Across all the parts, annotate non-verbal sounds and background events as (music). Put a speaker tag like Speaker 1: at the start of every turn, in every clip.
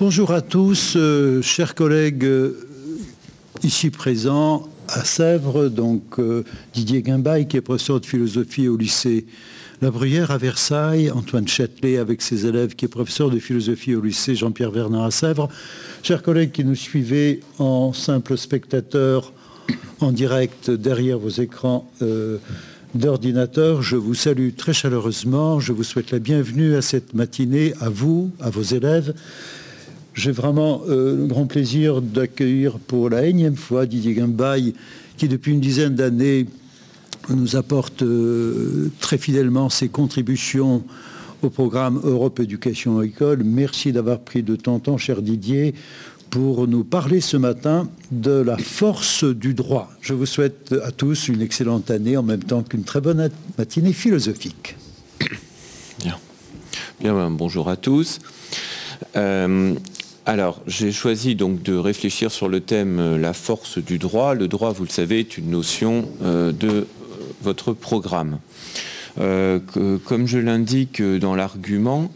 Speaker 1: Bonjour à tous, euh, chers collègues euh, ici présents à Sèvres, donc euh, Didier Guimbaille qui est professeur de philosophie au lycée La Bruyère à Versailles, Antoine Châtelet avec ses élèves qui est professeur de philosophie au lycée Jean-Pierre Vernard à Sèvres. Chers collègues qui nous suivez en simple spectateur en direct derrière vos écrans d'ordinateur, je vous salue très chaleureusement, je vous souhaite la bienvenue à cette matinée, à vous, à vos élèves j'ai vraiment euh, le grand plaisir d'accueillir pour la énième fois Didier Guimbaille, qui depuis une dizaine d'années nous apporte euh, très fidèlement ses contributions au programme Europe Éducation École. Merci d'avoir pris de ton temps, cher Didier, pour nous parler ce matin de la force du droit. Je vous souhaite à tous une excellente année en même temps qu'une très bonne matinée philosophique.
Speaker 2: Bien. Bien, ben, bonjour à tous. Euh, alors, j'ai choisi donc de réfléchir sur le thème euh, la force du droit. Le droit, vous le savez, est une notion euh, de votre programme. comme je l'indique dans l'argument,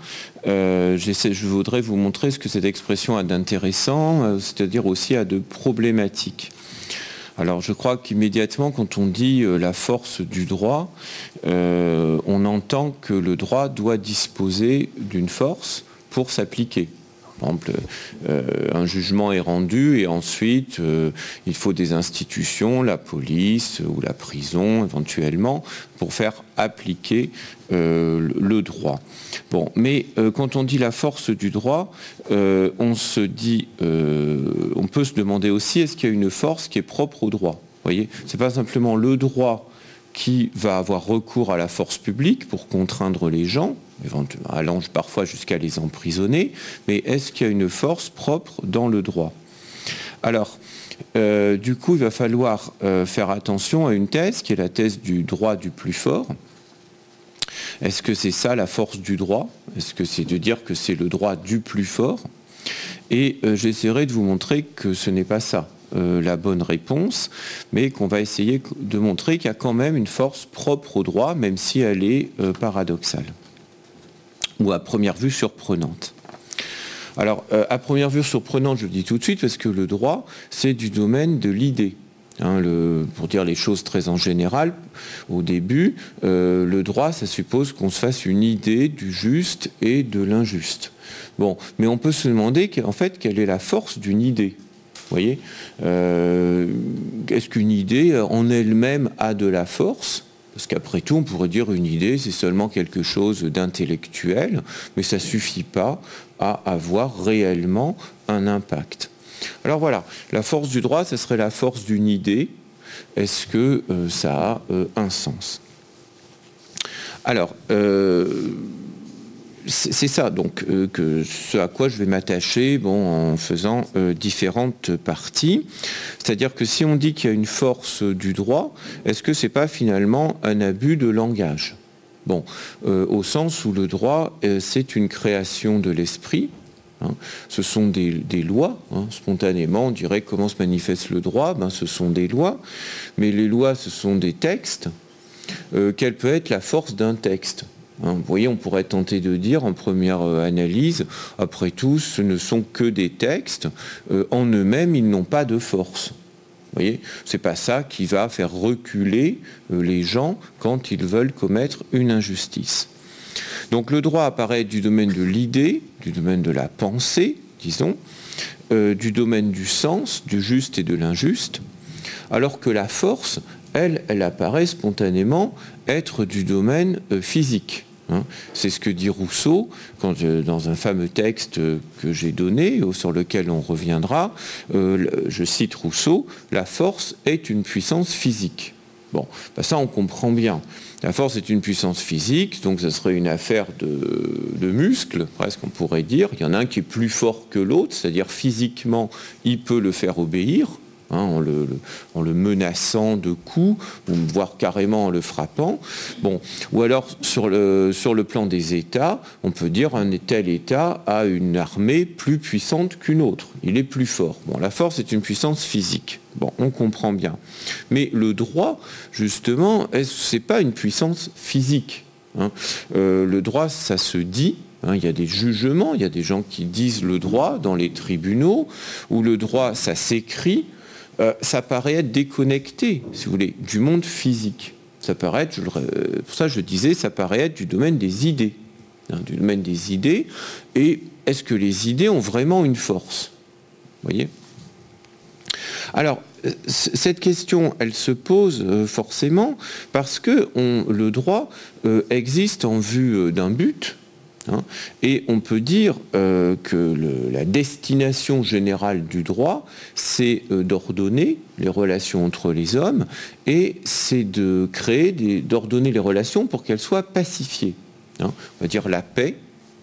Speaker 2: je voudrais vous montrer ce que cette expression a d'intéressant, c'est-à-dire aussi a de problématique. Alors je crois qu'immédiatement, quand on dit la force du droit, on entend que le droit doit disposer d'une force pour s'appliquer. Par exemple, euh, un jugement est rendu et ensuite euh, il faut des institutions, la police ou la prison éventuellement, pour faire appliquer euh, le droit. Mais quand on dit la force du droit, on peut se demander aussi est-ce qu'il y a une force qui est propre au droit? Vous voyez, c'est pas simplement le droit qui va avoir recours à la force publique pour contraindre les gens, allant parfois jusqu'à les emprisonner, mais est-ce qu'il y a une force propre dans le droit? Alors, euh, du coup, il va falloir euh, faire attention à une thèse qui est la thèse du droit du plus fort. Est-ce que c'est ça la force du droit? Est-ce que c'est de dire que c'est le droit du plus fort? Et euh, j'essaierai de vous montrer que ce n'est pas ça. la bonne réponse, mais qu'on va essayer de montrer qu'il y a quand même une force propre au droit, même si elle est paradoxale ou à première vue surprenante. Alors, euh, à première vue surprenante, je le dis tout de suite, parce que le droit, c'est du domaine de l'idée. Hein, pour dire les choses très en général, au début, euh, le droit, ça suppose qu'on se fasse une idée du juste et de l'injuste. Bon, mais on peut se demander en fait quelle est la force d'une idée. Vous voyez euh, Est-ce qu'une idée en elle-même a de la force parce qu'après tout, on pourrait dire une idée, c'est seulement quelque chose d'intellectuel, mais ça ne suffit pas à avoir réellement un impact. Alors voilà, la force du droit, ce serait la force d'une idée. Est-ce que euh, ça a euh, un sens? Alors, euh, c'est ça donc euh, ce à quoi je vais m'attacher en faisant euh, différentes parties. C'est-à-dire que si on dit qu'il y a une force du droit, est-ce que ce n'est pas finalement un abus de langage? Bon, euh, au sens où le droit, c'est une création de l'esprit, hein. ce sont des, lois. Hein. Spontanément, on dirait comment se manifeste le droit. Ben, ce sont des lois. Mais les lois, ce sont des textes. quelle peut être la force d'un texte? Hein, vous voyez, on pourrait tenter de dire en première euh, analyse, après tout, ce ne sont que des textes. Euh, en eux-mêmes, ils n'ont pas de force. Vous voyez, c'est pas ça qui va faire reculer euh, les gens quand ils veulent commettre une injustice. Donc le droit apparaît du domaine de l'idée, du domaine de la pensée, disons, du domaine du sens, du juste et de l'injuste, alors que la force, elle, apparaît spontanément être du domaine physique. Hein. C'est ce que dit Rousseau quand, dans un fameux texte que j'ai donné, sur lequel on reviendra. Euh, je cite Rousseau, La force est une puissance physique. Bon, bah ça on comprend bien. La force est une puissance physique, donc ce serait une affaire de muscles, presque on pourrait dire. Il y en a un qui est plus fort que l'autre, c'est-à-dire physiquement, il peut le faire obéir, Hein, en, le, menaçant de coups, ou voire carrément en le frappant. Bon, ou alors sur le, sur le plan des États, on peut dire un tel État a une armée plus puissante qu'une autre. Il est plus fort. Bon, la force est une puissance physique. Bon, on comprend bien. Mais le droit, justement, ce n'est pas une puissance physique. Hein? Euh, le droit, ça se dit, Hein, il y a des jugements, il y a des gens qui disent le droit dans les tribunaux, où le droit, ça s'écrit, euh, ça paraît être déconnecté, si vous voulez, du monde physique. Ça paraît être, pour ça je disais, ça paraît être du domaine des idées. Hein, du domaine des idées. Et est-ce que les idées ont vraiment une force? Vous voyez? Alors, euh, cette question, elle se pose euh, forcément parce que le droit existe en vue d'un but, Hein. Et on peut dire euh, que la destination générale du droit, c'est euh, d'ordonner les relations entre les hommes et c'est de créer, d'ordonner les relations pour qu'elles soient pacifiées. Hein. On va dire la paix,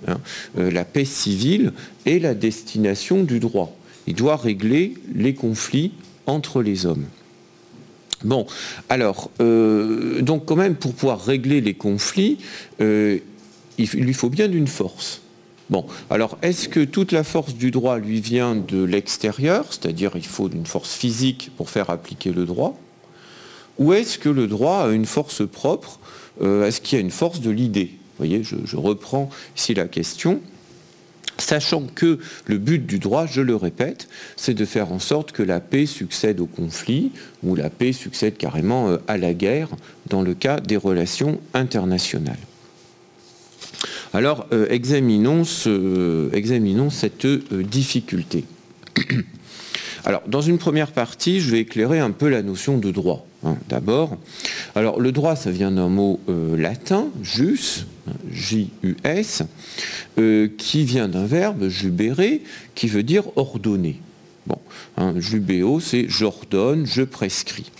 Speaker 2: hein. euh, la paix civile est la destination du droit. Il doit régler les conflits entre les hommes. Bon, alors, donc quand même, pour pouvoir régler les conflits, il lui faut bien d'une force. Bon, alors est-ce que toute la force du droit lui vient de l'extérieur, c'est-à-dire il faut une force physique pour faire appliquer le droit Ou est-ce que le droit a une force propre euh, Est-ce qu'il y a une force de l'idée? Vous voyez, je, reprends ici la question. Sachant que le but du droit, je le répète, c'est de faire en sorte que la paix succède au conflit, ou la paix succède carrément euh, à la guerre, dans le cas des relations internationales. Alors, euh, examinons, cette euh, difficulté. (clears throat) Alors, dans une première partie, je vais éclairer un peu la notion de droit. Hein, d'abord, alors le droit, ça vient d'un mot euh, latin, jus, J-U-S, qui vient d'un verbe jubere, qui veut dire ordonner. Bon, hein, jubéo, c'est j'ordonne, je prescris.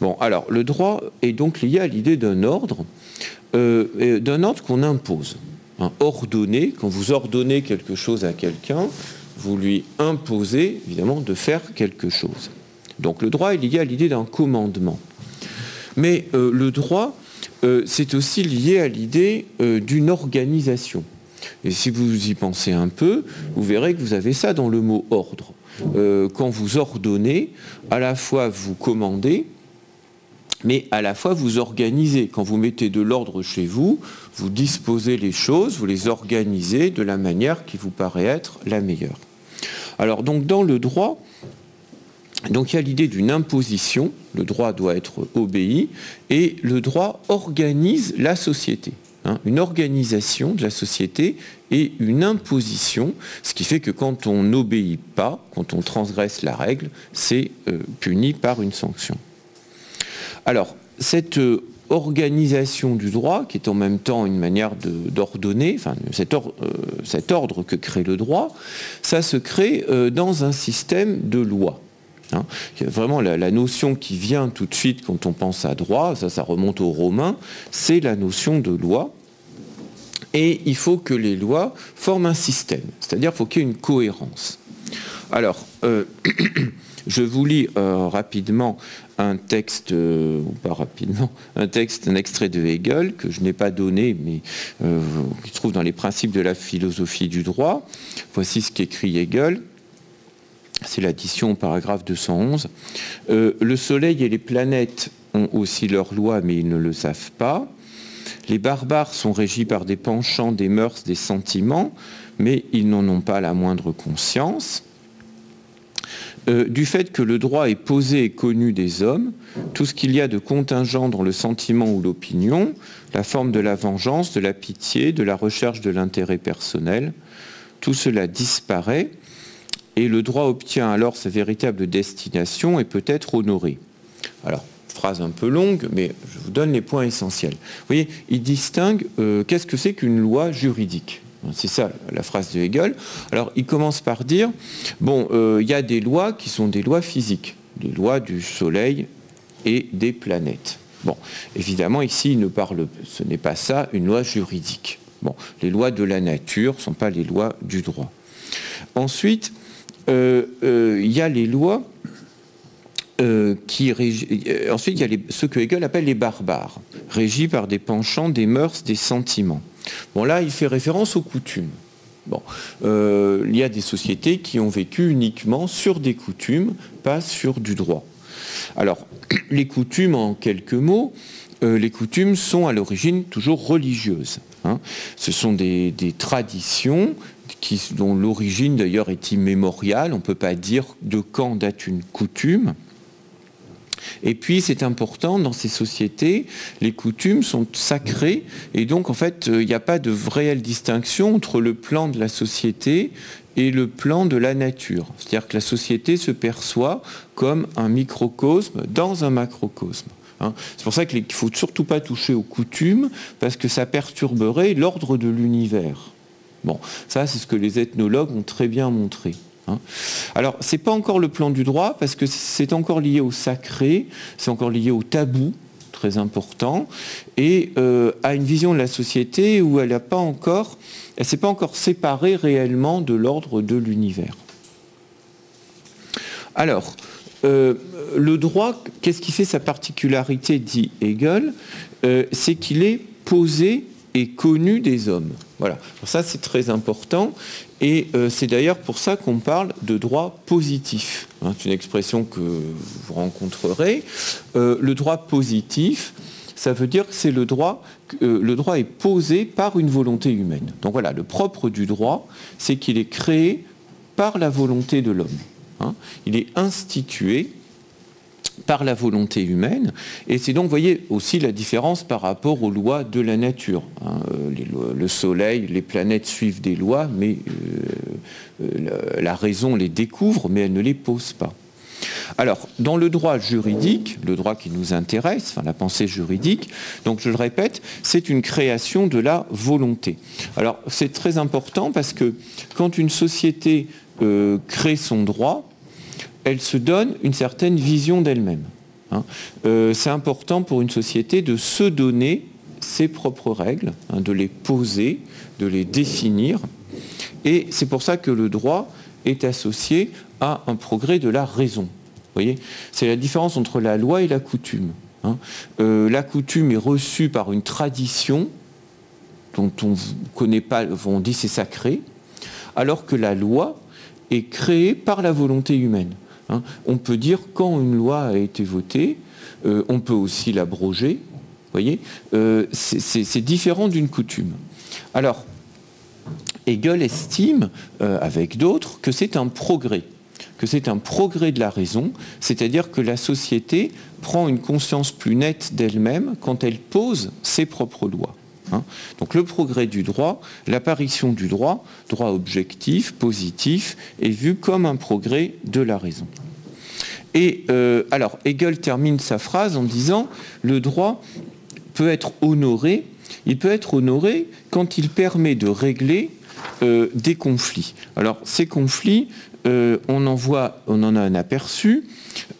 Speaker 2: Bon, alors le droit est donc lié à l'idée d'un ordre, d'un ordre qu'on impose ordonner, quand vous ordonnez quelque chose à quelqu'un, vous lui imposez évidemment de faire quelque chose. Donc le droit est lié à l'idée d'un commandement. Mais euh, le droit, euh, c'est aussi lié à l'idée euh, d'une organisation. Et si vous y pensez un peu, vous verrez que vous avez ça dans le mot ordre. quand vous ordonnez, à la fois vous commandez, mais à la fois vous organisez. Quand vous mettez de l'ordre chez vous, vous disposez les choses, vous les organisez de la manière qui vous paraît être la meilleure. Alors donc dans le droit, il y a l'idée d'une imposition, le droit doit être obéi, et le droit organise la société. Hein. une organisation de la société et une imposition, ce qui fait que quand on n'obéit pas, quand on transgresse la règle, c'est euh, puni par une sanction. Alors, cette euh, organisation du droit, qui est en même temps une manière d'ordonner, enfin euh, cet, ordre que crée le droit, ça se crée euh, dans un système de loi. Hein. Vraiment, la, notion qui vient tout de suite quand on pense à droit, ça, ça remonte aux Romains, c'est la notion de loi. Et il faut que les lois forment un système, c'est-à-dire qu'il faut qu'il y ait une cohérence. Alors, (clears throat) je vous lis rapidement un texte, euh, pas rapidement, un texte, un extrait de Hegel que je n'ai pas donné, mais euh, qui se trouve dans les principes de la philosophie du droit. Voici ce qu'écrit Hegel. C'est l'addition au paragraphe 211. Euh, le Soleil et les planètes ont aussi leurs lois, mais ils ne le savent pas. Les barbares sont régis par des penchants, des mœurs, des sentiments, mais ils n'en ont pas la moindre conscience. Euh, du fait que le droit est posé et connu des hommes, tout ce qu'il y a de contingent dans le sentiment ou l'opinion, la forme de la vengeance, de la pitié, de la recherche de l'intérêt personnel, tout cela disparaît et le droit obtient alors sa véritable destination et peut être honoré. Alors, phrase un peu longue, mais je vous donne les points essentiels. Vous voyez, il distingue euh, qu'est-ce que c'est qu'une loi juridique? C'est ça la phrase de Hegel. Alors il commence par dire, bon, euh, il y a des lois qui sont des lois physiques, des lois du Soleil et des planètes. Bon, évidemment ici il ne parle, ce n'est pas ça une loi juridique. Bon, les lois de la nature ne sont pas les lois du droit. Ensuite, euh, euh, il y a les lois qui ensuite il y a ce que Hegel appelle les barbares, régis par des penchants, des mœurs, des sentiments. Bon, là, il fait référence aux coutumes. Bon, euh, il y a des sociétés qui ont vécu uniquement sur des coutumes, pas sur du droit. Alors, (clears throat) les coutumes, en quelques mots, euh, les coutumes sont à l'origine toujours religieuses. Hein. Ce sont des, traditions dont l'origine d'ailleurs est immémoriale. On ne peut pas dire de quand date une coutume. Et puis c'est important, dans ces sociétés, les coutumes sont sacrées et donc en fait il n'y a pas de réelle distinction entre le plan de la société et le plan de la nature. C'est-à-dire que la société se perçoit comme un microcosme dans un macrocosme. Hein. C'est pour ça qu'il ne faut surtout pas toucher aux coutumes, parce que ça perturberait l'ordre de l'univers. Bon, ça c'est ce que les ethnologues ont très bien montré. Hein. Alors, ce n'est pas encore le plan du droit, parce que c'est encore lié au sacré, c'est encore lié au tabou, très important, et euh, à une vision de la société où elle n'a pas encore s'est pas encore séparée réellement de l'ordre de l'univers. Alors, euh, le droit, qu'est-ce qui fait sa particularité, dit Hegel euh, C'est qu'il est posé et connu des hommes. Voilà, ça c'est très important et euh, c'est d'ailleurs pour ça qu'on parle de droit positif. Hein, c'est une expression que vous rencontrerez. le droit positif, ça veut dire que c'est le droit, euh, le droit est posé par une volonté humaine. Donc voilà, le propre du droit, c'est qu'il est créé par la volonté de l'homme. Hein. Il est institué par la volonté humaine. Et c'est donc, vous voyez, aussi la différence par rapport aux lois de la nature. Hein. Euh, le soleil, les planètes suivent des lois, mais euh, la raison les découvre, mais elle ne les pose pas. Alors, dans le droit juridique, le droit qui nous intéresse, la pensée juridique, donc je le répète, c'est une création de la volonté. Alors, c'est très important parce que quand une société euh, crée son droit, elle se donne une certaine vision d'elle-même. Hein. Euh, c'est important pour une société de se donner ses propres règles, hein, de les poser, de les définir. Et c'est pour ça que le droit est associé à un progrès de la raison. C'est la différence entre la loi et la coutume. Hein. Euh, la coutume est reçue par une tradition dont on ne connaît pas, on dit c'est sacré, alors que la loi est créée par la volonté humaine. Hein. On peut dire quand une loi a été votée, euh, on peut aussi l'abroger. voyez euh, C'est différent d'une coutume. Alors, Hegel estime, avec d'autres, que c'est un progrès que c'est un progrès de la raison, c'est-à-dire que la société prend une conscience plus nette d'elle-même quand elle pose ses propres lois. Hein. Donc le progrès du droit, l'apparition du droit, droit objectif, positif, est vu comme un progrès de la raison. Et euh, alors Hegel termine sa phrase en disant le droit peut être honoré, il peut être honoré quand il permet de régler euh, des conflits. Alors ces conflits, euh, on en voit, on en a un aperçu.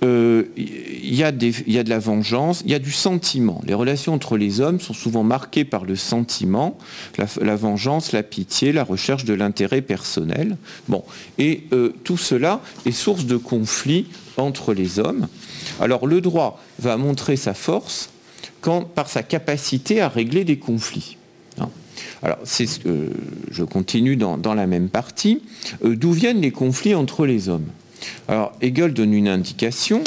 Speaker 2: Il euh, y, a de la vengeance, il y a du sentiment. Les relations entre les hommes sont souvent marquées par le sentiment, la, vengeance, la pitié, la recherche de l'intérêt personnel. Et euh, tout cela est source de conflits entre les hommes. Alors le droit va montrer sa force par sa capacité à régler des conflits. Alors, je continue dans, la même partie. Euh, d'où viennent les conflits entre les hommes? Alors, Hegel donne une indication.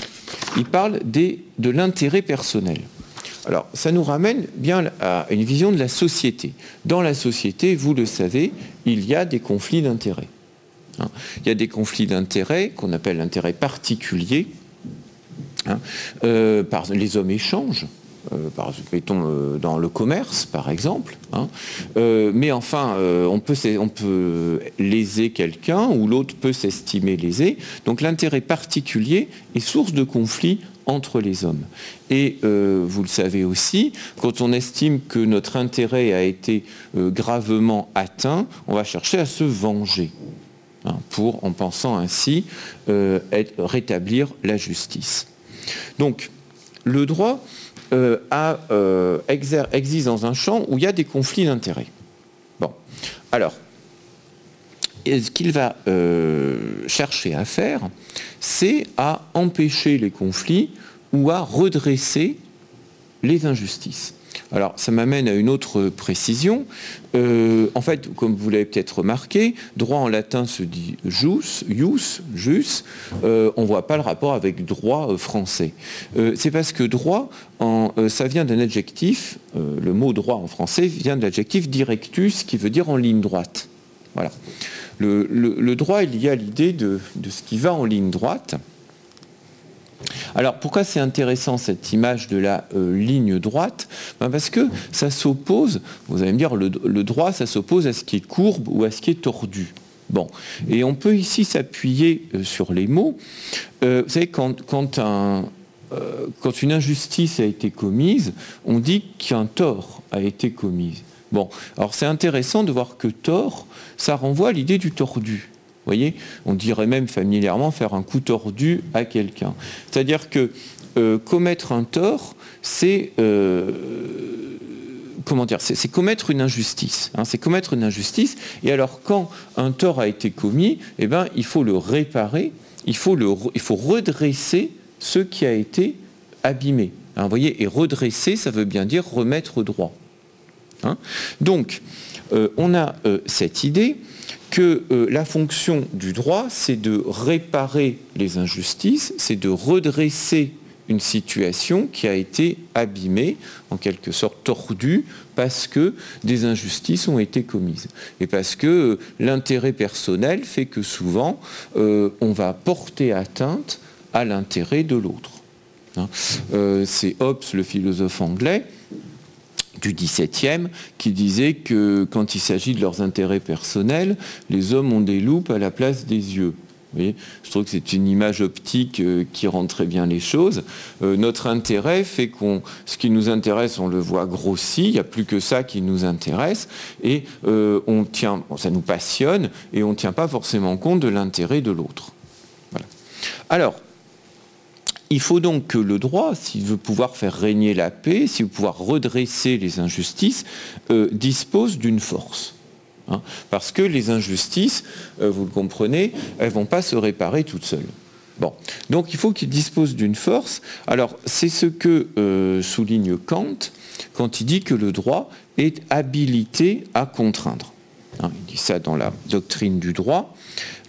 Speaker 2: Il parle de l'intérêt personnel. Alors, ça nous ramène bien à une vision de la société. Dans la société, vous le savez, il y a des conflits d'intérêts. Hein? il y a des conflits d'intérêts qu'on appelle l'intérêt particulier. Hein? Euh, les hommes échangent. Euh, par, mettons, euh, dans le commerce, par exemple. Hein. Euh, mais enfin, on, peut, on peut léser quelqu'un ou l'autre peut s'estimer lésé. Donc l'intérêt particulier est source de conflit entre les hommes. Et vous le savez aussi, quand on estime que notre intérêt a été gravement atteint, on va chercher à se venger. Hein, pour, en pensant ainsi, rétablir la justice. Donc, le droit, euh, euh, existe dans un champ où il y a des conflits d'intérêts. Bon, alors, ce qu'il va euh, chercher à faire, c'est à empêcher les conflits ou à redresser les injustices. Alors ça m'amène à une autre précision. Euh, en fait, comme vous l'avez peut-être remarqué, droit en latin se dit jus, jus, jus. Euh, on ne voit pas le rapport avec droit euh, français. C'est parce que droit, ça vient d'un adjectif, le mot droit en français vient de l'adjectif directus qui veut dire en ligne droite. Voilà. Le, droit est lié à l'idée de ce qui va en ligne droite. Alors pourquoi c'est intéressant cette image de la euh, ligne droite? Ben, Parce que ça s'oppose, vous allez me dire, le, droit, ça s'oppose à ce qui est courbe ou à ce qui est tordu. Bon, et on peut ici s'appuyer euh, sur les mots. Euh, vous savez, quand, quand, quand une injustice a été commise, on dit qu'un tort a été commis. Bon, alors c'est intéressant de voir que tort, ça renvoie à l'idée du tordu voyez On dirait même familièrement faire un coup tordu à quelqu'un. C'est-à-dire que euh, commettre un tort, c'est euh, commettre une injustice. Hein, c'est commettre une injustice. Et alors, quand un tort a été commis, eh ben, il faut le réparer, il faut, redresser ce qui a été abîmé. Hein, et redresser, ça veut bien dire remettre droit. Hein. On a cette idée que euh, la fonction du droit, c'est de réparer les injustices, c'est de redresser une situation qui a été abîmée, en quelque sorte tordue, parce que des injustices ont été commises. Et parce que euh, l'intérêt personnel fait que souvent, euh, on va porter atteinte à l'intérêt de l'autre. Hein. c'est Hobbes, le philosophe anglais, du XVIIe qui disait que quand il s'agit de leurs intérêts personnels, les hommes ont des loupes à la place des yeux. je trouve que c'est une image optique euh, qui rend très bien les choses. Euh, notre intérêt fait qu'on, ce qui nous intéresse, on le voit grossi. Il n'y a plus que ça qui nous intéresse, et euh, on tient, ça nous passionne, et on ne tient pas forcément compte de l'intérêt de l'autre. Alors, il faut donc que le droit, s'il veut pouvoir faire régner la paix, s'il veut pouvoir redresser les injustices, euh, dispose d'une force. Hein. parce que les injustices, euh, vous le comprenez, elles ne vont pas se réparer toutes seules. Bon. Donc il faut qu'il dispose d'une force. Alors c'est ce que euh, souligne Kant quand il dit que le droit est habilité à contraindre. Hein, il dit ça dans la doctrine du droit.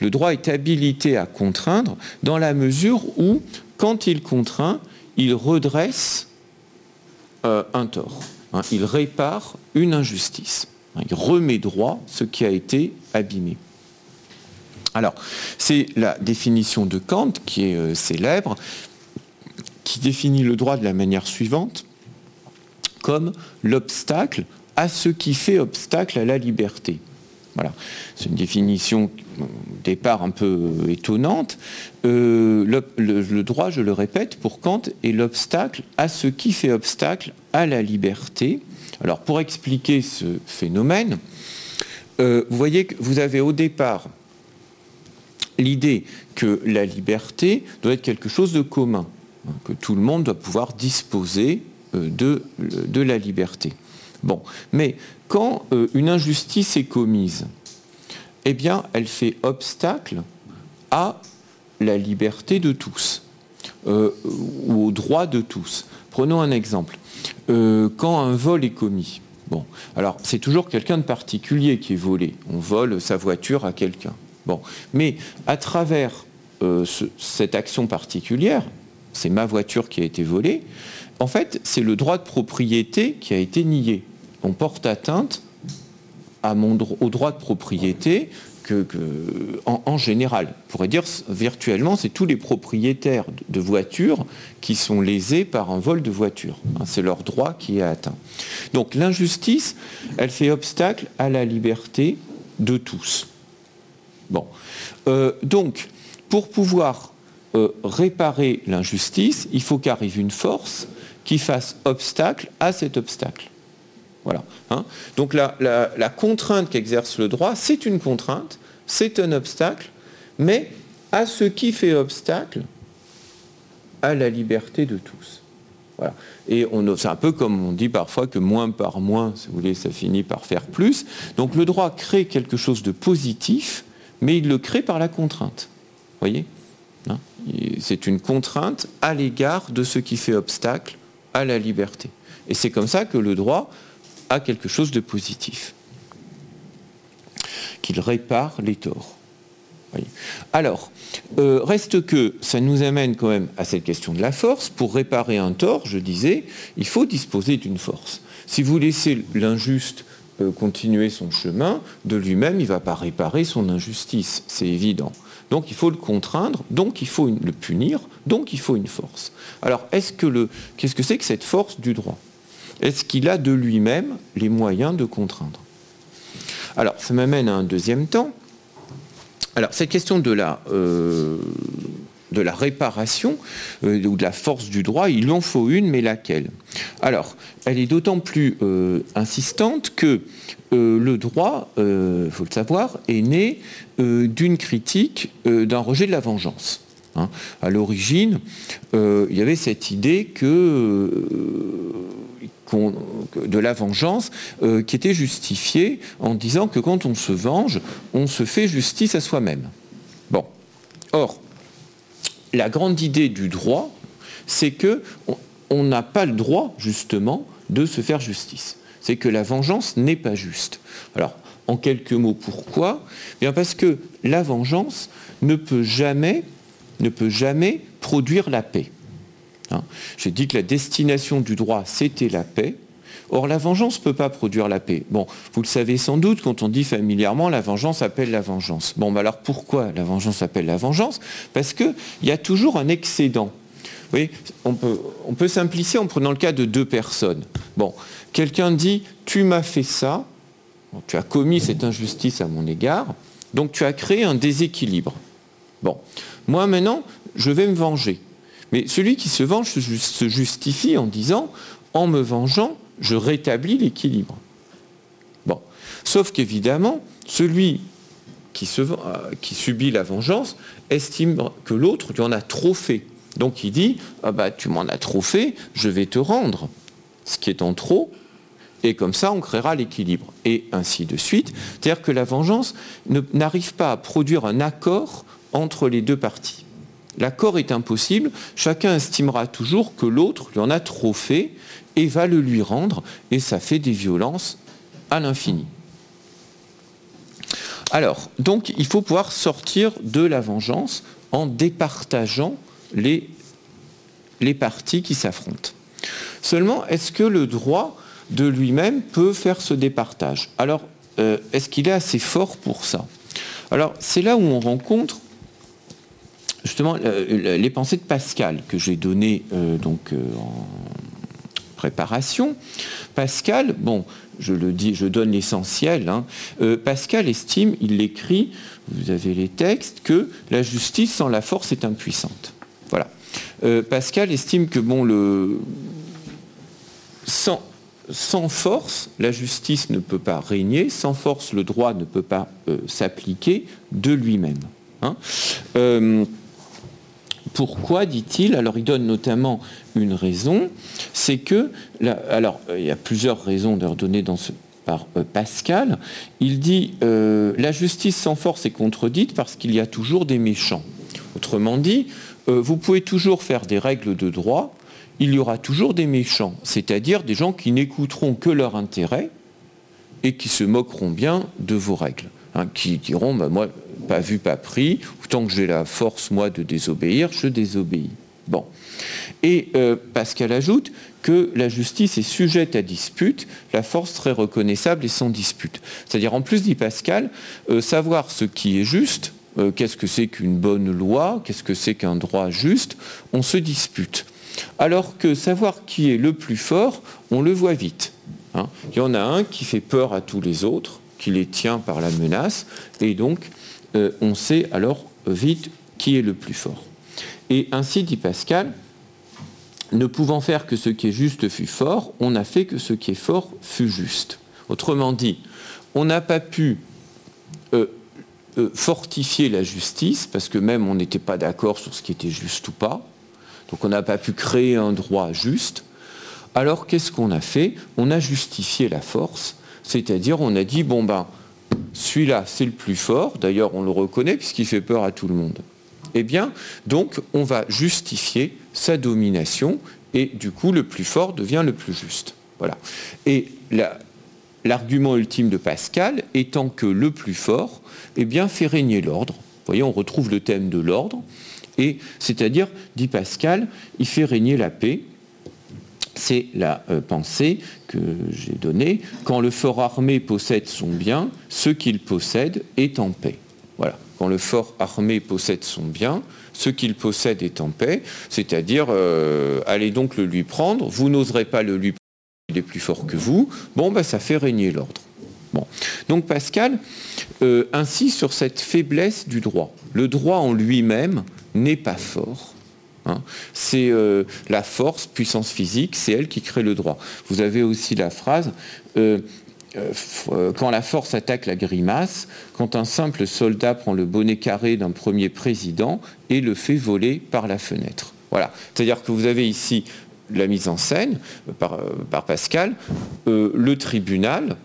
Speaker 2: Le droit est habilité à contraindre dans la mesure où quand il contraint, il redresse euh, un tort. Hein. il répare une injustice. Hein. il remet droit ce qui a été abîmé. Alors, c'est la définition de Kant qui est euh, célèbre, qui définit le droit de la manière suivante, comme l'obstacle à ce qui fait obstacle à la liberté. Voilà. C'est une définition au départ un peu étonnante. Euh, le, droit, je le répète, pour Kant est l'obstacle à ce qui fait obstacle à la liberté. Alors pour expliquer ce phénomène, euh, vous voyez que vous avez au départ l'idée que la liberté doit être quelque chose de commun, hein, que tout le monde doit pouvoir disposer euh, de la liberté. Bon, mais quand euh, une injustice est commise, eh bien, elle fait obstacle à la liberté de tous, euh, ou au droit de tous. Prenons un exemple. Euh, quand un vol est commis, bon, alors c'est toujours quelqu'un de particulier qui est volé. On vole sa voiture à quelqu'un. Bon, mais à travers cette action particulière, c'est ma voiture qui a été volée, en fait, c'est le droit de propriété qui a été nié on porte atteinte au droit de propriété que, en, général. On pourrait dire virtuellement, c'est tous les propriétaires de voitures qui sont lésés par un vol de voiture. Hein, c'est leur droit qui est atteint. Donc l'injustice, elle fait obstacle à la liberté de tous. Bon. Euh, donc, pour pouvoir euh, réparer l'injustice, il faut qu'arrive une force qui fasse obstacle à cet obstacle. Voilà. Hein. Donc la, contrainte qu'exerce le droit, c'est une contrainte, c'est un obstacle, mais à ce qui fait obstacle à la liberté de tous. C'est un peu comme on dit parfois que moins par moins, si vous voulez, ça finit par faire plus. Donc le droit crée quelque chose de positif, mais il le crée par la contrainte. voyez hein. C'est une contrainte à l'égard de ce qui fait obstacle à la liberté. Et c'est comme ça que le droit a quelque chose de positif, qu'il répare les torts. Alors, euh, reste que ça nous amène quand même à cette question de la force. Pour réparer un tort, je disais, il faut disposer d'une force. Si vous laissez l'injuste euh, continuer son chemin, de lui-même, il ne va pas réparer son injustice, c'est évident. Donc il faut le contraindre, donc il faut le punir, donc il faut une force. Alors est-ce que le, qu'est-ce que c'est que cette force du droit? Est-ce qu'il a de lui-même les moyens de contraindre? Alors ça m'amène à un deuxième temps. Alors cette question de la, euh, réparation euh, ou de la force du droit, il en faut une, mais laquelle? Alors, elle est d'autant plus euh, insistante que le droit, il faut le savoir, est né d'une critique, d'un rejet de la vengeance. Hein. À l'origine, il y avait cette idée que de la vengeance euh, qui était justifiée en disant que quand on se venge, on se fait justice à soi-même. Bon. Or, la grande idée du droit, c'est que on n'a pas le droit, justement, de se faire justice. C'est que la vengeance n'est pas juste. Alors, en quelques mots, pourquoi? Bien parce que la vengeance ne peut jamais produire la paix. J'ai dit que la destination du droit, c'était la paix. Or, la vengeance ne peut pas produire la paix. Bon, vous le savez sans doute, quand on dit familièrement la vengeance appelle la vengeance. Bon, alors pourquoi la vengeance appelle la vengeance? Parce qu'il y a toujours un excédent. Vous on peut, on peut simplifier en prenant le cas de deux personnes. Bon, quelqu'un dit Tu m'as fait ça, tu as commis cette injustice à mon égard, donc tu as créé un déséquilibre. Bon, moi maintenant, je vais me venger. Mais celui qui se venge se justifie en disant, en me vengeant, je rétablis l'équilibre. Bon. Sauf qu'évidemment, celui qui, euh, qui, subit la vengeance estime que l'autre lui en a trop fait. Donc il dit, ah bah, tu m'en as trop fait, je vais te rendre ce qui est en trop, et comme ça on créera l'équilibre. Et ainsi de suite. C'est-à-dire que la vengeance n'arrive pas à produire un accord entre les deux parties. L'accord est impossible, chacun estimera toujours que l'autre lui en a trop fait et va le lui rendre, et ça fait des violences à l'infini. Alors, donc, il faut pouvoir sortir de la vengeance en départageant les, parties qui s'affrontent. Seulement, est-ce que le droit de lui-même peut faire ce départage? Alors, euh, est-ce qu'il est assez fort pour ça? Alors, c'est là où on rencontre justement euh, les pensées de Pascal que j'ai données euh, donc euh, en préparation. Pascal, bon, je le dis, je donne l'essentiel. Hein, Pascal estime, il l'écrit, vous avez les textes, que la justice sans la force est impuissante. Voilà. Pascal estime que bon, sans force, la justice ne peut pas régner, sans force, le droit ne peut pas s'appliquer de lui-même. Hein. Pourquoi, dit-il Alors il donne notamment une raison, c'est que, alors euh, il y a plusieurs raisons de redonner dans par euh, Pascal, il dit euh, la justice sans force est contredite parce qu'il y a toujours des méchants. Autrement dit, vous pouvez toujours faire des règles de droit, il y aura toujours des méchants, c'est-à-dire des gens qui n'écouteront que leur intérêt et qui se moqueront bien de vos règles. Hein, qui diront, bah, moi, pas vu, pas pris, tant que j'ai la force, moi, de désobéir, je désobéis. Bon. Et euh, Pascal ajoute que la justice est sujette à dispute, la force serait reconnaissable et sans dispute. C'est-à-dire, en plus, dit Pascal, euh, savoir ce qui est juste, euh, qu'est-ce que c'est qu'une bonne loi, qu'est-ce que c'est qu'un droit juste, on se dispute. Alors que savoir qui est le plus fort, on le voit vite. Hein. Il y en a un qui fait peur à tous les autres, qui les tient par la menace, et donc euh, on sait alors vite qui est le plus fort. Et ainsi dit Pascal, ne pouvant faire que ce qui est juste fut fort, on a fait que ce qui est fort fut juste. Autrement dit, on n'a pas pu euh, euh, fortifier la justice, parce que même on n'était pas d'accord sur ce qui était juste ou pas, donc on n'a pas pu créer un droit juste. Alors qu'est-ce qu'on a fait? On a justifié la force, c'est-à-dire on a dit, bon ben, celui-là, c'est le plus fort, d'ailleurs on le reconnaît puisqu'il fait peur à tout le monde. Eh bien, donc, on va justifier sa domination et du coup le plus fort devient le plus juste. Voilà. Et l'argument ultime de Pascal étant que le plus fort eh bien, fait régner l'ordre. Vous voyez, on retrouve le thème de l'ordre, et c'est-à-dire, dit Pascal, il fait régner la paix. C'est la euh, pensée que j'ai donnée. Quand le fort armé possède son bien, ce qu'il possède est en paix. Voilà. Quand le fort armé possède son bien, ce qu'il possède est en paix, c'est-à-dire euh, allez donc le lui prendre, vous n'oserez pas le lui prendre, il est plus fort que vous, bon ben ça fait régner l'ordre. Bon. Donc Pascal euh, insiste sur cette faiblesse du droit. Le droit en lui-même n'est pas fort. Hein. C'est euh, la force, puissance physique, c'est elle qui crée le droit. Vous avez aussi la phrase euh, quand la force attaque la grimace, quand un simple soldat prend le bonnet carré d'un premier président et le fait voler par la fenêtre. Voilà. C'est-à-dire que vous avez ici la mise en scène euh, euh, par, Pascal, le tribunal,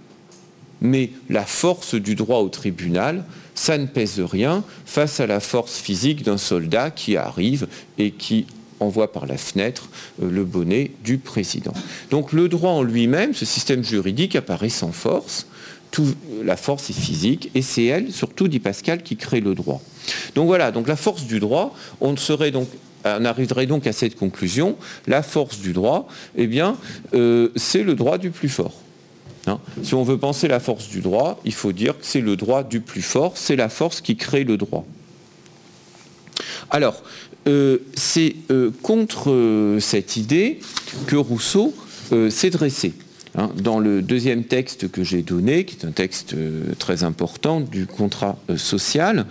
Speaker 2: mais la force du droit au tribunal, ça ne pèse rien face à la force physique d'un soldat qui arrive et qui envoie par la fenêtre euh, le bonnet du président. Donc le droit en lui-même, ce système juridique apparaît sans force. Tout, la force est physique et c'est elle, surtout dit Pascal, qui crée le droit. Donc voilà, donc la force du droit, on arriverait donc à cette conclusion, la force du droit, eh bien, euh, c'est le droit du plus fort. Hein. si on veut penser la force du droit, il faut dire que c'est le droit du plus fort, c'est la force qui crée le droit. Alors, euh, c'est euh, contre euh, cette idée que Rousseau s'est dressé. Hein. dans le deuxième texte que j'ai donné, qui est un texte très important du contrat social,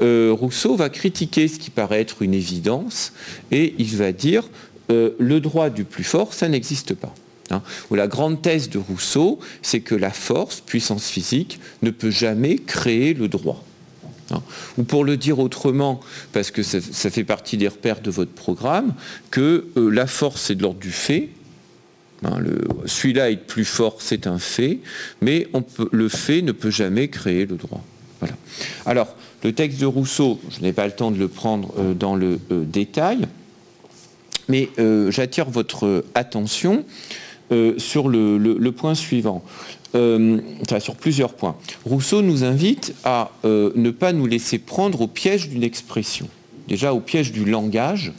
Speaker 2: Rousseau va critiquer ce qui paraît être une évidence et il va dire le droit du plus fort, ça n'existe pas. Hein. la grande thèse de Rousseau, c'est que la force, puissance physique, ne peut jamais créer le droit. Hein. Ou pour le dire autrement, parce que ça, fait partie des repères de votre programme, que euh, la force est de l'ordre du fait. Hein, celui-là est plus fort, c'est un fait, mais le fait ne peut jamais créer le droit. Voilà. Alors, le texte de Rousseau, je n'ai pas le temps de le prendre euh, dans le euh, détail, mais j'attire votre attention sur le, point suivant. Euh, sur plusieurs points. Rousseau nous invite à euh, ne pas nous laisser prendre au piège d'une expression, déjà au piège du langage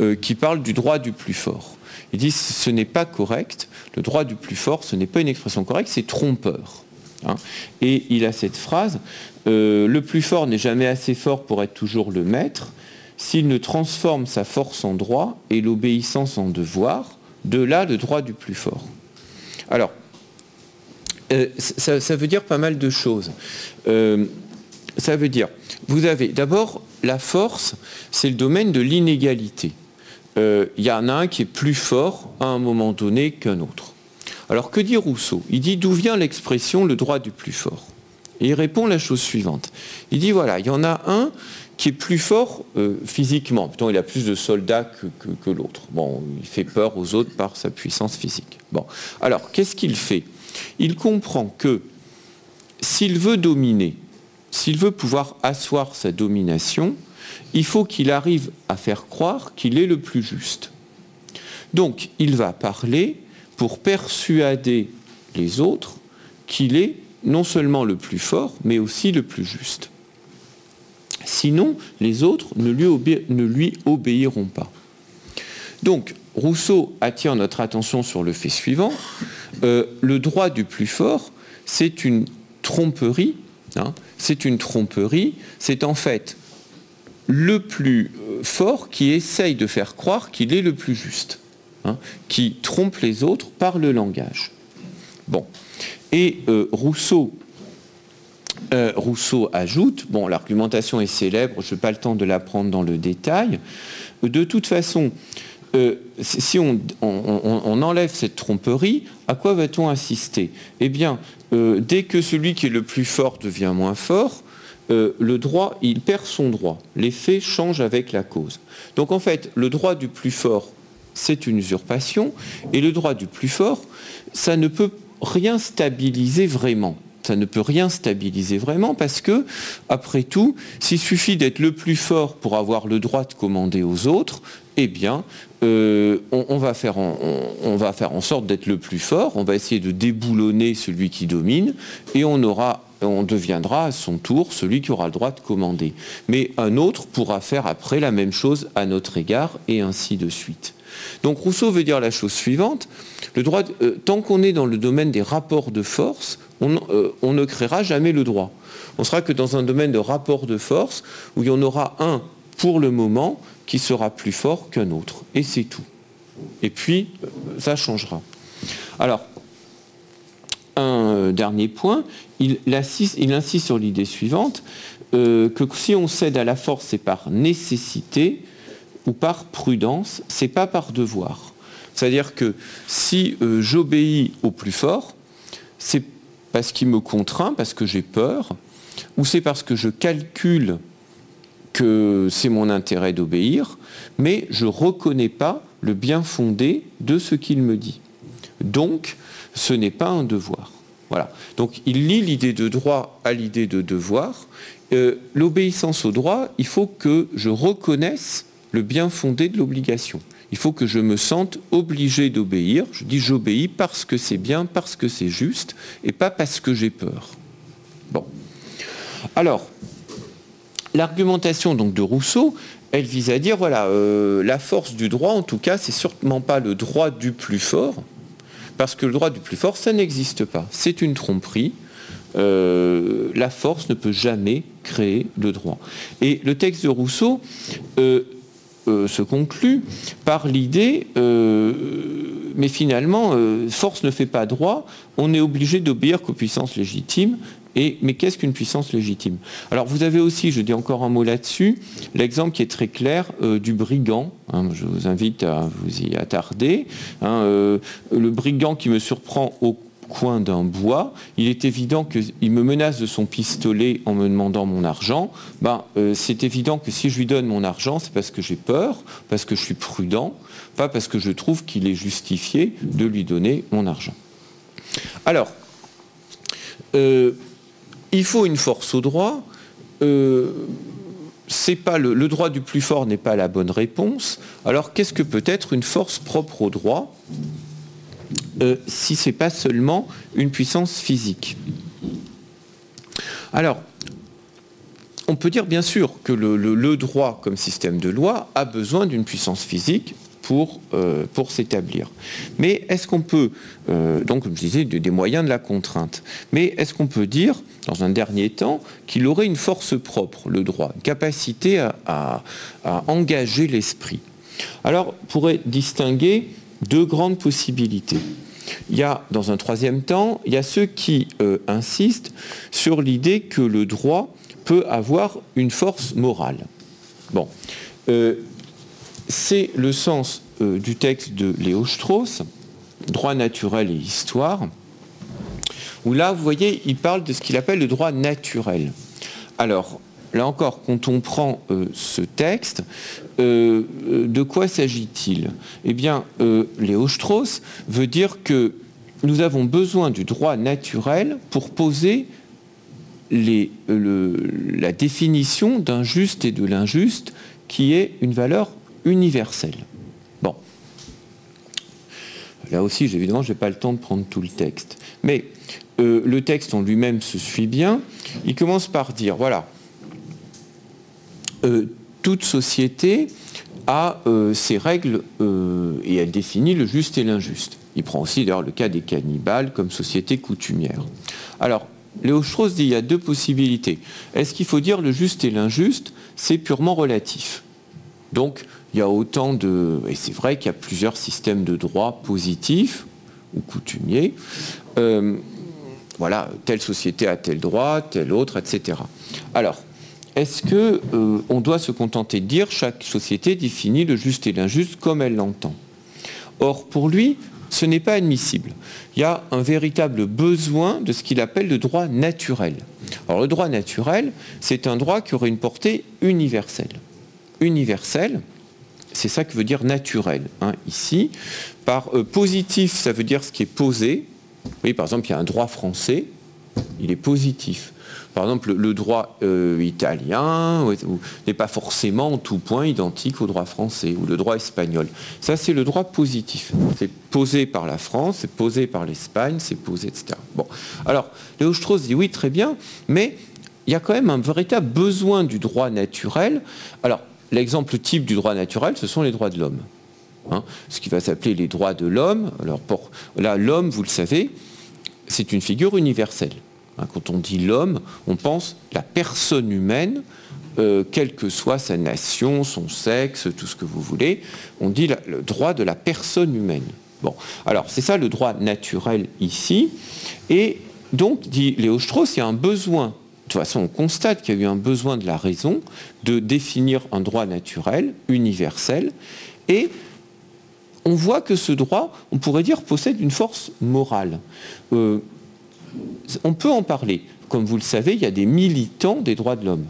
Speaker 2: euh, qui parle du droit du plus fort. Il dit ce n'est pas correct, le droit du plus fort, ce n'est pas une expression correcte, c'est trompeur. Hein. Et il a cette phrase, le plus fort n'est jamais assez fort pour être toujours le maître, s'il ne transforme sa force en droit et l'obéissance en devoir, de là le droit du plus fort. Alors, euh, ça, veut dire pas mal de choses. Euh, ça veut dire, vous avez d'abord la force, c'est le domaine de l'inégalité. Euh, il y en a un qui est plus fort à un moment donné qu'un autre. Alors que dit Rousseau? Il dit d'où vient l'expression le droit du plus fort Et il répond la chose suivante. Il dit voilà, il y en a un qui est plus fort physiquement. Plutôt, il a plus de soldats que, que l'autre. Bon, il fait peur aux autres par sa puissance physique. Bon, alors qu'est-ce qu'il fait? Il comprend que s'il veut dominer, s'il veut pouvoir asseoir sa domination, il faut qu'il arrive à faire croire qu'il est le plus juste. Donc il va parler pour persuader les autres qu'il est non seulement le plus fort, mais aussi le plus juste. Sinon, les autres ne lui, obéiront pas. Donc, Rousseau attire notre attention sur le fait suivant. Euh, le droit du plus fort, c'est une tromperie. Hein. c'est une tromperie. C'est en fait le plus euh, fort qui essaye de faire croire qu'il est le plus juste, hein, qui trompe les autres par le langage. Bon. Et euh, Rousseau, Rousseau ajoute, bon, l'argumentation est célèbre, je n'ai pas le temps de la prendre dans le détail. De toute façon, euh, si on, enlève cette tromperie, à quoi va-t-on assister Eh bien, euh, dès que celui qui est le plus fort devient moins fort, euh, le droit, il perd son droit. Les faits changent avec la cause. Donc en fait, le droit du plus fort, c'est une usurpation, et le droit du plus fort, ça ne peut rien stabiliser vraiment. Ça ne peut rien stabiliser vraiment parce que, après tout, s'il suffit d'être le plus fort pour avoir le droit de commander aux autres, eh bien, euh, on, va faire on, va faire en sorte d'être le plus fort, on va essayer de déboulonner celui qui domine, et on aura on deviendra à son tour celui qui aura le droit de commander. Mais un autre pourra faire après la même chose à notre égard, et ainsi de suite. Donc Rousseau veut dire la chose suivante, le droit, euh, tant qu'on est dans le domaine des rapports de force, euh, on, ne créera jamais le droit. On sera que dans un domaine de rapports de force où il y en aura un pour le moment qui sera plus fort qu'un autre. Et c'est tout. Et puis, euh, ça changera. Alors, un dernier point, il, insiste, sur l'idée suivante, que si on cède à la force, c'est par nécessité, ou par prudence, c'est pas par devoir. C'est-à-dire que si euh, j'obéis au plus fort, c'est parce qu'il me contraint, parce que j'ai peur, ou c'est parce que je calcule que c'est mon intérêt d'obéir, mais je ne reconnais pas le bien fondé de ce qu'il me dit. Donc, ce n'est pas un devoir. Voilà. Donc, il lie l'idée de droit à l'idée de devoir. Euh, l'obéissance au droit, il faut que je reconnaisse le bien fondé de l'obligation. Il faut que je me sente obligé d'obéir. Je dis j'obéis parce que c'est bien, parce que c'est juste, et pas parce que j'ai peur. Bon. Alors, l'argumentation de Rousseau, elle vise à dire voilà, euh, la force du droit, en tout cas, c'est sûrement pas le droit du plus fort, parce que le droit du plus fort, ça n'existe pas. C'est une tromperie. Euh, la force ne peut jamais créer le droit. Et le texte de Rousseau euh, se conclut par l'idée, euh, mais finalement, euh, force ne fait pas droit, on est obligé d'obéir qu'aux puissances légitimes. Et, mais qu'est-ce qu'une puissance légitime? Alors vous avez aussi, je dis encore un mot là-dessus, l'exemple qui est très clair du brigand. Hein, je vous invite à vous y attarder. Hein, le brigand qui me surprend au coin d'un bois, il est évident qu'il me menace de son pistolet en me demandant mon argent. Ben, euh, c'est évident que si je lui donne mon argent, c'est parce que j'ai peur, parce que je suis prudent, pas parce que je trouve qu'il est justifié de lui donner mon argent. Alors, euh, il faut une force au droit. Euh, pas le, droit du plus fort n'est pas la bonne réponse. Alors qu'est-ce que peut être une force propre au droit? Euh, si ce n'est pas seulement une puissance physique. Alors, on peut dire bien sûr que le, droit comme système de loi a besoin d'une puissance physique pour, euh, pour s'établir. Mais est-ce qu'on peut, euh, donc comme je disais, des moyens de la contrainte, mais est-ce qu'on peut dire, dans un dernier temps, qu'il aurait une force propre, le droit, une capacité à, à engager l'esprit? Alors, on pourrait distinguer deux grandes possibilités. Il y a, dans un troisième temps, il y a ceux qui euh, insistent sur l'idée que le droit peut avoir une force morale. Bon, euh, c'est le sens euh, du texte de Léo Strauss, Droit naturel et histoire, où là, vous voyez, il parle de ce qu'il appelle le droit naturel. Alors, là encore, quand on prend ce texte, euh, euh, de quoi s'agit-il? Eh bien, euh, Léo Strauss veut dire que nous avons besoin du droit naturel pour poser la définition d'un juste et de l'injuste qui est une valeur universelle. Bon. Là aussi, évidemment, je n'ai pas le temps de prendre tout le texte. Mais le texte en lui-même se suit bien. Il commence par dire, voilà, toute société a euh, ses règles euh, et elle définit le juste et l'injuste. Il prend aussi d'ailleurs le cas des cannibales comme société coutumière. Alors, Léo Strauss dit qu'il y a deux possibilités. Est-ce qu'il faut dire le juste et l'injuste? C'est purement relatif. Donc, il y a autant de... Et c'est vrai qu'il y a plusieurs systèmes de droit positifs ou coutumiers. Euh, voilà, telle société a tel droit, tel autre, etc. Alors, est-ce qu'on euh, doit se contenter de dire chaque société définit le juste et l'injuste comme elle l'entend? Or, pour lui, ce n'est pas admissible. Il y a un véritable besoin de ce qu'il appelle le droit naturel. Alors, le droit naturel, c'est un droit qui aurait une portée universelle. Universelle, c'est ça que veut dire naturel. Hein, ici, par euh, positif, ça veut dire ce qui est posé. Oui, par exemple, il y a un droit français, il est positif. Par exemple, le droit euh, italien n'est pas forcément en tout point identique au droit français ou le droit espagnol. Ça, c'est le droit positif. C'est posé par la France, c'est posé par l'Espagne, c'est posé, etc. Alors, Léo Strauss dit oui, très bien, mais il y a quand même un véritable besoin du droit naturel. Alors, l'exemple type du droit naturel, ce sont les droits de l'homme. Hein. ce qui va s'appeler les droits de l'homme. Alors, pour, là, l'homme, vous le savez, c'est une figure universelle. Hein, quand on dit l'homme, on pense la personne humaine, euh, quelle que soit sa nation, son sexe, tout ce que vous voulez. On dit le droit de la personne humaine. Bon, alors c'est ça le droit naturel ici. Et donc, dit Léo Strauss, il y a un besoin, de toute façon on constate qu'il y a eu un besoin de la raison de définir un droit naturel, universel, et on voit que ce droit, on pourrait dire, possède une force morale. Euh, on peut en parler. Comme vous le savez, il y a des militants des droits de l'homme.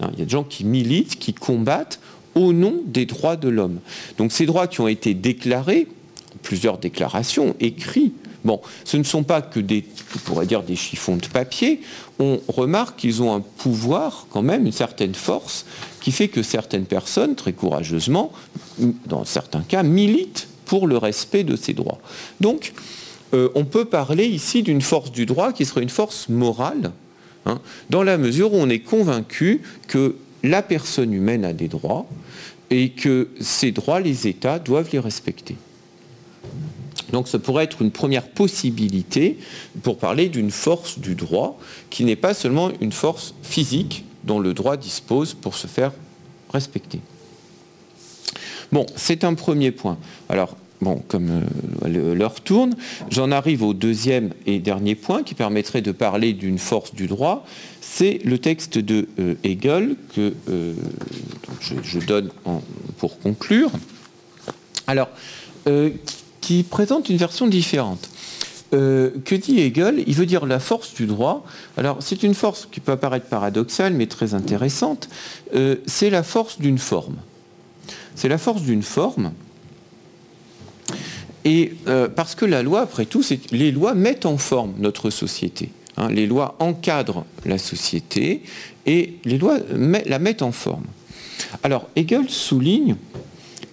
Speaker 2: Hein, il y a des gens qui militent, qui combattent au nom des droits de l'homme. Donc ces droits qui ont été déclarés, plusieurs déclarations, écrits, bon, ce ne sont pas que des, on pourrait dire des chiffons de papier, on remarque qu'ils ont un pouvoir, quand même, une certaine force, qui fait que certaines personnes, très courageusement, dans certains cas, militent pour le respect de ces droits. Donc, euh, on peut parler ici d'une force du droit qui serait une force morale, hein, dans la mesure où on est convaincu que la personne humaine a des droits et que ces droits, les États doivent les respecter. Donc ça pourrait être une première possibilité pour parler d'une force du droit qui n'est pas seulement une force physique dont le droit dispose pour se faire respecter. Bon, c'est un premier point. Bon, comme euh, l'heure tourne, j'en arrive au deuxième et dernier point qui permettrait de parler d'une force du droit. C'est le texte de euh, Hegel que euh, je, donne pour conclure. Alors, qui présente une version différente. que dit Hegel? Il veut dire la force du droit. Alors, c'est une force qui peut apparaître paradoxale, mais très intéressante. c'est la force d'une forme. C'est la force d'une forme et euh, parce que la loi, après tout, les lois mettent en forme notre société. Hein. les lois encadrent la société et les lois la mettent en forme. Alors Hegel souligne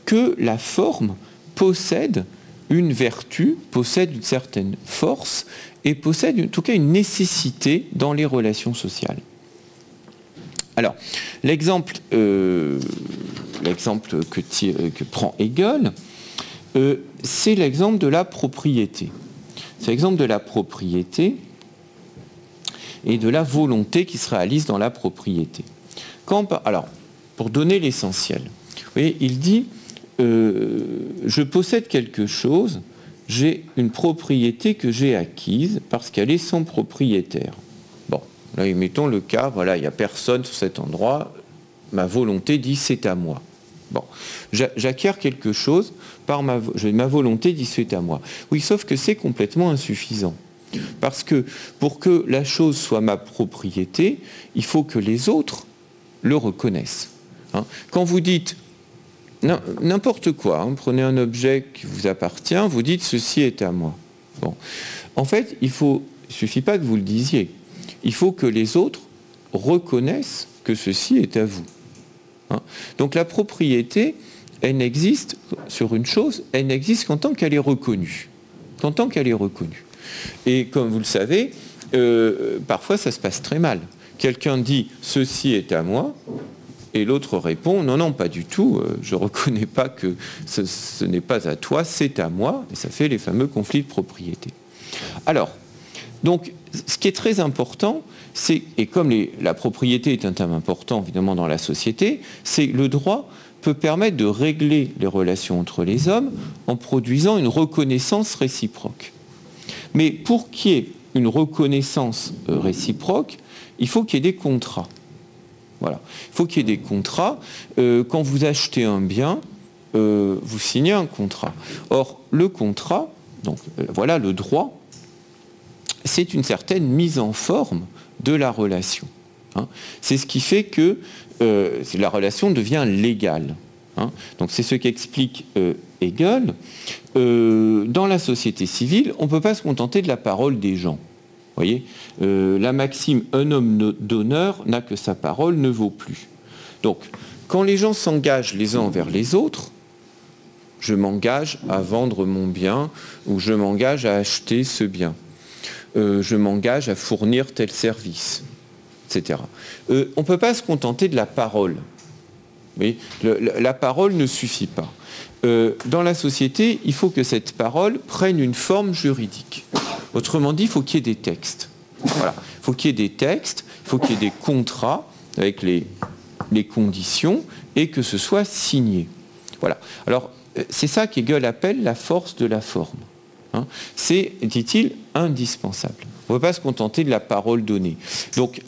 Speaker 2: que la forme possède une vertu, possède une certaine force et possède en tout cas une nécessité dans les relations sociales. Alors, l'exemple euh, que, que, prend Hegel, euh, c'est l'exemple de la propriété. C'est l'exemple de la propriété et de la volonté qui se réalise dans la propriété. alors, pour donner l'essentiel, il dit euh, je possède quelque chose, j'ai une propriété que j'ai acquise parce qu'elle est sans propriétaire. Bon, là, mettons le cas, voilà, il n'y a personne sur cet endroit, ma volonté dit c'est à moi. Bon, j'acquiers quelque chose par ma, volonté d'y à moi. Oui, sauf que c'est complètement insuffisant. Parce que pour que la chose soit ma propriété, il faut que les autres le reconnaissent. Hein. Quand vous dites n'importe quoi, hein, prenez un objet qui vous appartient, vous dites ceci est à moi. En fait, il ne suffit pas que vous le disiez. Il faut que les autres reconnaissent que ceci est à vous. Hein. Donc la propriété, elle n'existe sur une chose, elle n'existe qu'en tant qu'elle est reconnue. Qu'en tant qu'elle est reconnue. Et comme vous le savez, euh, parfois ça se passe très mal. Quelqu'un dit ceci est à moi, et l'autre répond non, non, pas du tout, euh, je ne reconnais pas que ce, n'est pas à toi, c'est à moi, et ça fait les fameux conflits de propriété. Alors, donc, ce qui est très important, et comme la propriété est un thème important évidemment dans la société, c'est le droit peut permettre de régler les relations entre les hommes en produisant une reconnaissance réciproque. Mais pour qu'il y ait une reconnaissance euh, réciproque, il faut qu'il y ait des contrats. Voilà. Il faut qu'il y ait des contrats. Euh, quand vous achetez un bien, euh, vous signez un contrat. Or, le contrat, donc voilà le droit, c'est une certaine mise en forme de la relation. Hein. C'est ce qui fait que euh, la relation devient légale. Hein. Donc c'est ce qu'explique euh, Hegel. Euh, dans la société civile, on ne peut pas se contenter de la parole des gens. voyez La maxime un homme d'honneur n'a que sa parole ne vaut plus. Donc, quand les gens s'engagent les uns envers les autres, je m'engage à vendre mon bien ou je m'engage à acheter ce bien. Je m'engage à fournir tel service, etc. on ne peut pas se contenter de la parole. La parole ne suffit pas. Euh, dans la société, il faut que cette parole prenne une forme juridique. Autrement dit, il faut qu'il y ait des textes. Il faut qu'il y ait des textes, il faut qu'il y ait des contrats avec les, conditions et que ce soit signé. Voilà. Alors, euh, c'est ça qu'Hegel appelle la force de la forme. Hein. C'est, dit-il, indispensable. On ne peut pas se contenter de la parole donnée. Donc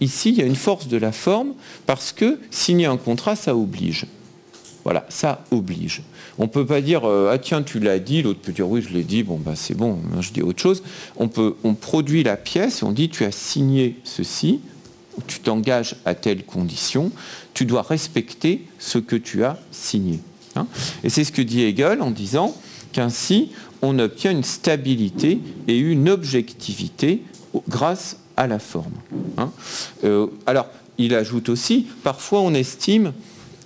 Speaker 2: ici, il y a une force de la forme parce que signer un contrat, ça oblige. Voilà, ça oblige. On ne peut pas dire euh, ah tiens tu l'as dit, l'autre peut dire oui je l'ai dit, bon bah c'est bon, je dis autre chose. On produit la pièce on dit tu as signé ceci, tu t'engages à telle condition, tu dois respecter ce que tu as signé. Hein? et c'est ce que dit Hegel en disant qu'ainsi on obtient une stabilité et une objectivité grâce à la forme. Hein. Euh, alors, il ajoute aussi, parfois on estime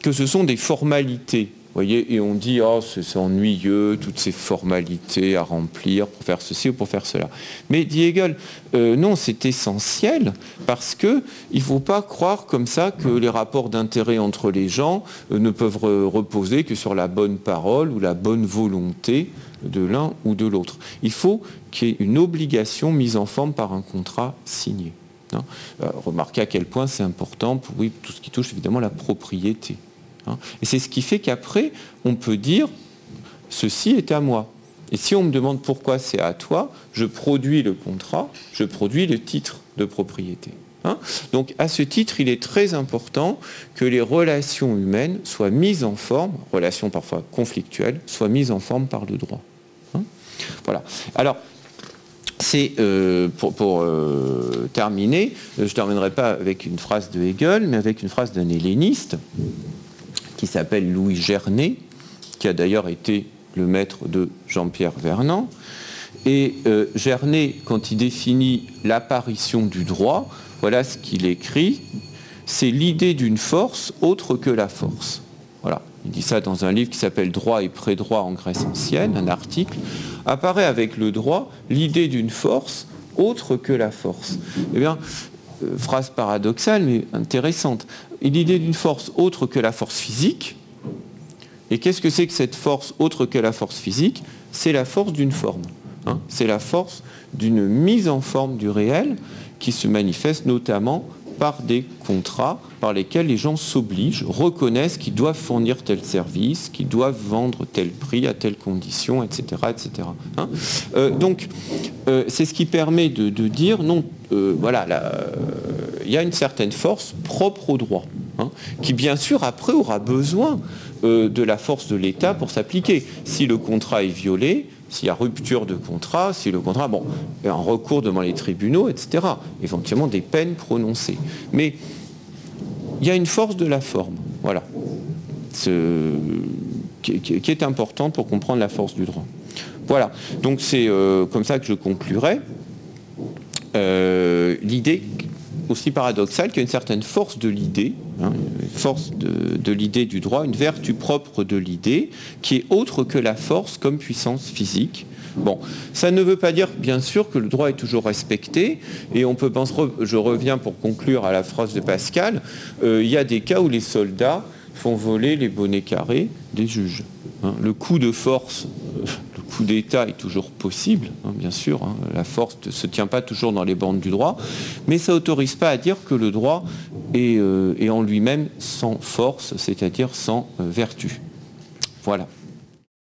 Speaker 2: que ce sont des formalités voyez, et on dit, oh, c'est ennuyeux, toutes ces formalités à remplir pour faire ceci ou pour faire cela. Mais dit Hegel, euh, non, c'est essentiel parce qu'il ne faut pas croire comme ça que les rapports d'intérêt entre les gens euh, ne peuvent reposer que sur la bonne parole ou la bonne volonté de l'un ou de l'autre. Il faut qu'il y ait une obligation mise en forme par un contrat signé. Hein. Euh, remarquez à quel point c'est important pour oui, tout ce qui touche évidemment la propriété. Hein. Et c'est ce qui fait qu'après, on peut dire, ceci est à moi. Et si on me demande pourquoi c'est à toi, je produis le contrat, je produis le titre de propriété. Hein. Donc à ce titre, il est très important que les relations humaines soient mises en forme, relations parfois conflictuelles, soient mises en forme par le droit. Hein. voilà. Alors, c'est euh, pour, euh, terminer, je ne terminerai pas avec une phrase de Hegel, mais avec une phrase d'un helléniste qui s'appelle Louis Gernet, qui a d'ailleurs été le maître de Jean-Pierre Vernant. Et euh, Gernet, quand il définit l'apparition du droit, voilà ce qu'il écrit. C'est l'idée d'une force autre que la force. Voilà. Il dit ça dans un livre qui s'appelle Droit et pré-droit en Grèce ancienne, un article. Apparaît avec le droit l'idée d'une force autre que la force. Eh bien, euh, phrase paradoxale mais intéressante. L'idée d'une force autre que la force physique. Et qu'est-ce que c'est que cette force autre que la force physique? C'est la force d'une forme. Hein. c'est la force d'une mise en forme du réel qui se manifeste notamment par des contrats par lesquels les gens s'obligent, reconnaissent qu'ils doivent fournir tel service, qu'ils doivent vendre tel prix à telle condition, etc. etc. Hein. Euh, donc, euh, c'est ce qui permet de, dire, non, euh, voilà, il y a une certaine force propre au droit, hein, qui bien sûr après aura besoin de la force de l'État pour s'appliquer. Si le contrat est violé, s'il y a rupture de contrat, si le contrat, bon, un recours devant les tribunaux, etc. Éventuellement des peines prononcées. Mais il y a une force de la forme, voilà, qui, est importante pour comprendre la force du droit. Voilà, donc c'est euh, comme ça que je conclurai. Euh, l'idée aussi paradoxale qu'il y a une certaine force de l'idée, hein, force de, l'idée du droit, une vertu propre de l'idée, qui est autre que la force comme puissance physique. Bon, ça ne veut pas dire, bien sûr, que le droit est toujours respecté, et on peut penser, je reviens pour conclure à la phrase de Pascal, euh, il y a des cas où les soldats font voler les bonnets carrés des juges. Hein. le coup de force, euh, coup d'État est toujours possible, hein, bien sûr. Hein. la force ne se tient pas toujours dans les bandes du droit, mais ça n'autorise pas à dire que le droit est, euh, en lui-même sans force, c'est-à-dire sans euh, vertu. Voilà.